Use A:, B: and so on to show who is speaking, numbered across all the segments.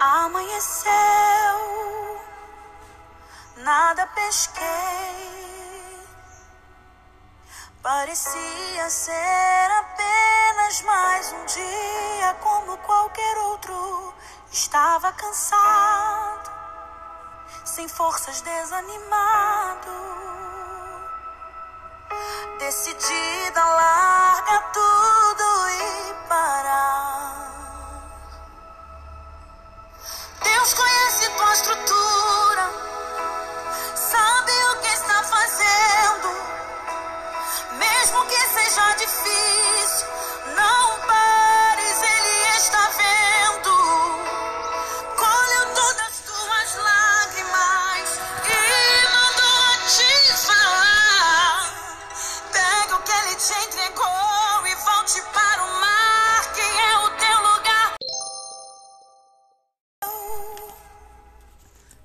A: Amanheceu, nada pesquei. Parecia ser apenas mais um dia como qualquer outro. Estava cansado, sem forças, desanimado. Decidida,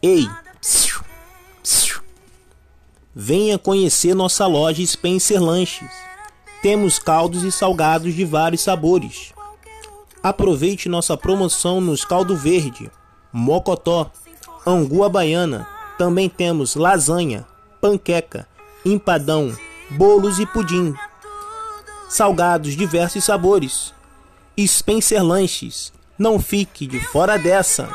B: Ei, venha conhecer nossa loja Spencer Lanches. Temos caldos e salgados de vários sabores. Aproveite nossa promoção nos caldo verde, mocotó, angu baiana. Também temos lasanha, panqueca, empadão, bolos e pudim. Salgados diversos sabores. Spencer Lanches. Não fique de fora dessa.